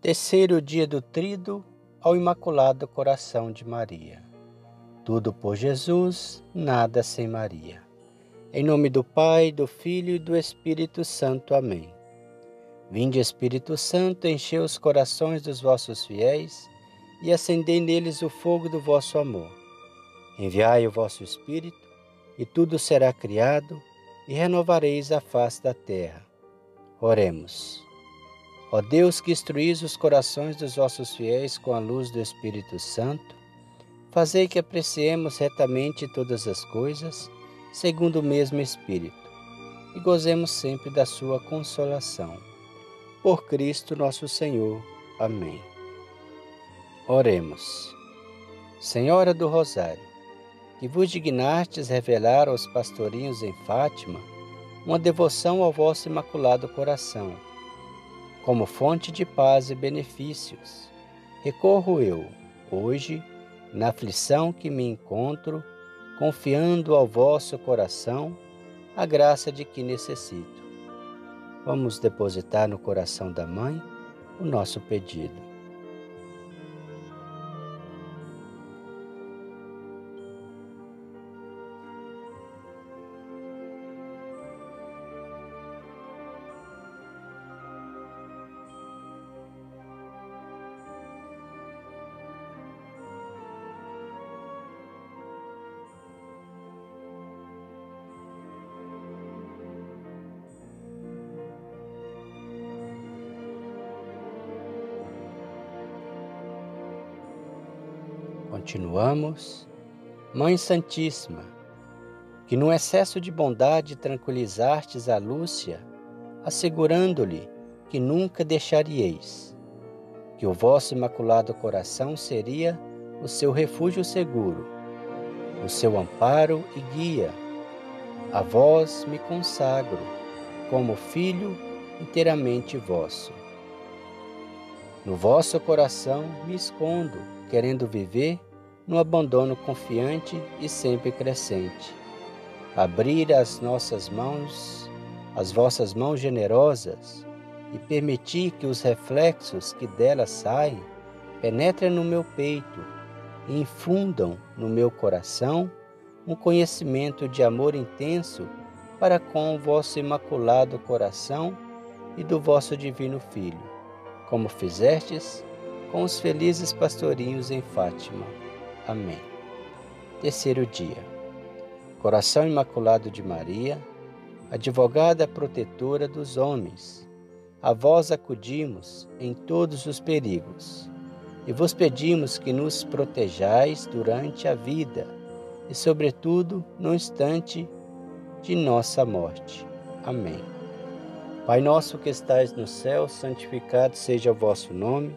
Terceiro dia do Trido ao Imaculado Coração de Maria. Tudo por Jesus, nada sem Maria. Em nome do Pai, do Filho e do Espírito Santo. Amém. Vinde, Espírito Santo, enchei os corações dos vossos fiéis e acendei neles o fogo do vosso amor. Enviai o vosso Espírito, e tudo será criado, e renovareis a face da terra. Oremos. Ó Deus que instruís os corações dos vossos fiéis com a luz do Espírito Santo, fazei que apreciemos retamente todas as coisas, segundo o mesmo Espírito, e gozemos sempre da sua consolação. Por Cristo nosso Senhor. Amém. Oremos. Senhora do Rosário, que vos dignastes revelar aos pastorinhos em Fátima uma devoção ao vosso imaculado coração, como fonte de paz e benefícios. Recorro eu, hoje, na aflição que me encontro, confiando ao vosso coração a graça de que necessito. Vamos depositar no coração da Mãe o nosso pedido. Continuamos. Mãe Santíssima, que no excesso de bondade tranquilizastes a Lúcia, assegurando-lhe que nunca deixarieis, que o vosso imaculado coração seria o seu refúgio seguro, o seu amparo e guia. A vós me consagro, como filho inteiramente vosso. No vosso coração me escondo, querendo viver no abandono confiante e sempre crescente. Abrir as nossas mãos, as vossas mãos generosas, e permitir que os reflexos que delas saem penetrem no meu peito e infundam no meu coração um conhecimento de amor intenso para com o vosso imaculado coração e do vosso divino Filho, como fizestes com os felizes pastorinhos em Fátima. Amém. Terceiro dia. Coração Imaculado de Maria, advogada protetora dos homens, a vós acudimos em todos os perigos e vos pedimos que nos protejais durante a vida e, sobretudo, no instante de nossa morte. Amém. Pai nosso que estais no céu, santificado seja o vosso nome.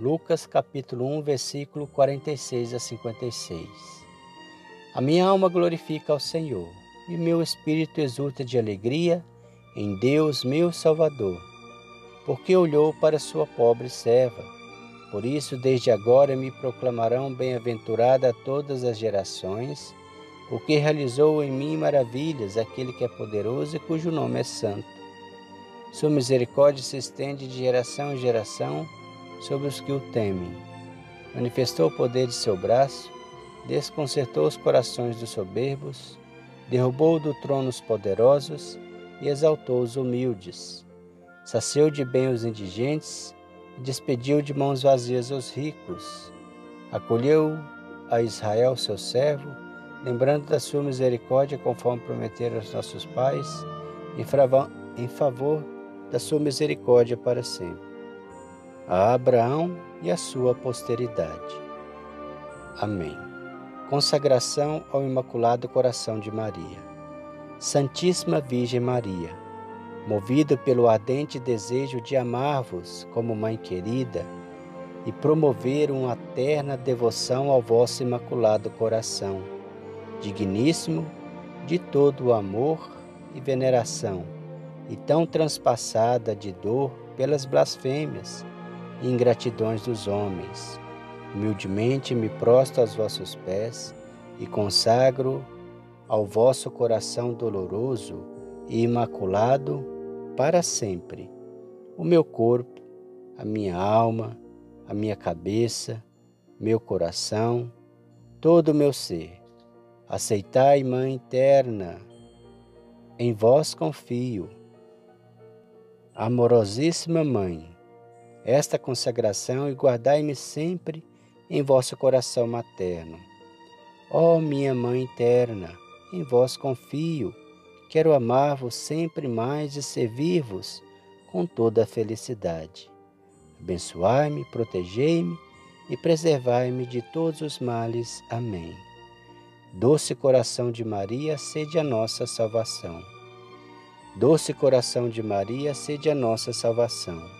Lucas capítulo 1, versículo 46 a 56. A minha alma glorifica ao Senhor, e meu espírito exulta de alegria em Deus, meu Salvador, porque olhou para sua pobre serva. Por isso, desde agora me proclamarão bem-aventurada todas as gerações, porque realizou em mim maravilhas aquele que é poderoso e cujo nome é santo. Sua misericórdia se estende de geração em geração sobre os que o temem. Manifestou o poder de seu braço, desconcertou os corações dos soberbos, derrubou do trono os poderosos e exaltou os humildes. Saciou de bem os indigentes e despediu de mãos vazias os ricos. Acolheu a Israel, seu servo, lembrando da sua misericórdia, conforme prometeram aos nossos pais, em favor da sua misericórdia para sempre. A Abraão e a sua posteridade. Amém. Consagração ao Imaculado Coração de Maria. Santíssima Virgem Maria, movido pelo ardente desejo de amar-vos como mãe querida e promover uma terna devoção ao vosso Imaculado Coração, digníssimo de todo o amor e veneração, e tão transpassada de dor pelas blasfêmias e ingratidões dos homens. Humildemente me prostro aos vossos pés e consagro ao vosso coração doloroso e imaculado para sempre o meu corpo, a minha alma, a minha cabeça, meu coração, todo o meu ser. Aceitai, Mãe eterna, em vós confio. Amorosíssima Mãe, esta consagração e guardai-me sempre em vosso coração materno. Ó oh, minha Mãe eterna, em vós confio, quero amar-vos sempre mais e servir-vos com toda a felicidade. Abençoai-me, protegei-me e preservai-me de todos os males. Amém. Doce coração de Maria, sede a nossa salvação. Doce coração de Maria, sede a nossa salvação.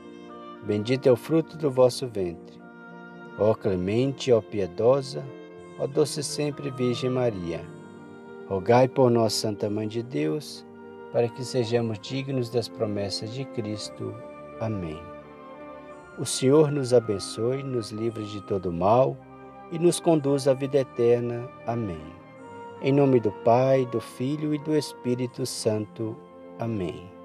Bendito é o fruto do vosso ventre. Ó clemente, ó piedosa, ó doce sempre Virgem Maria, rogai por nós, Santa Mãe de Deus, para que sejamos dignos das promessas de Cristo. Amém. O Senhor nos abençoe, nos livre de todo mal e nos conduz à vida eterna. Amém. Em nome do Pai, do Filho e do Espírito Santo. Amém.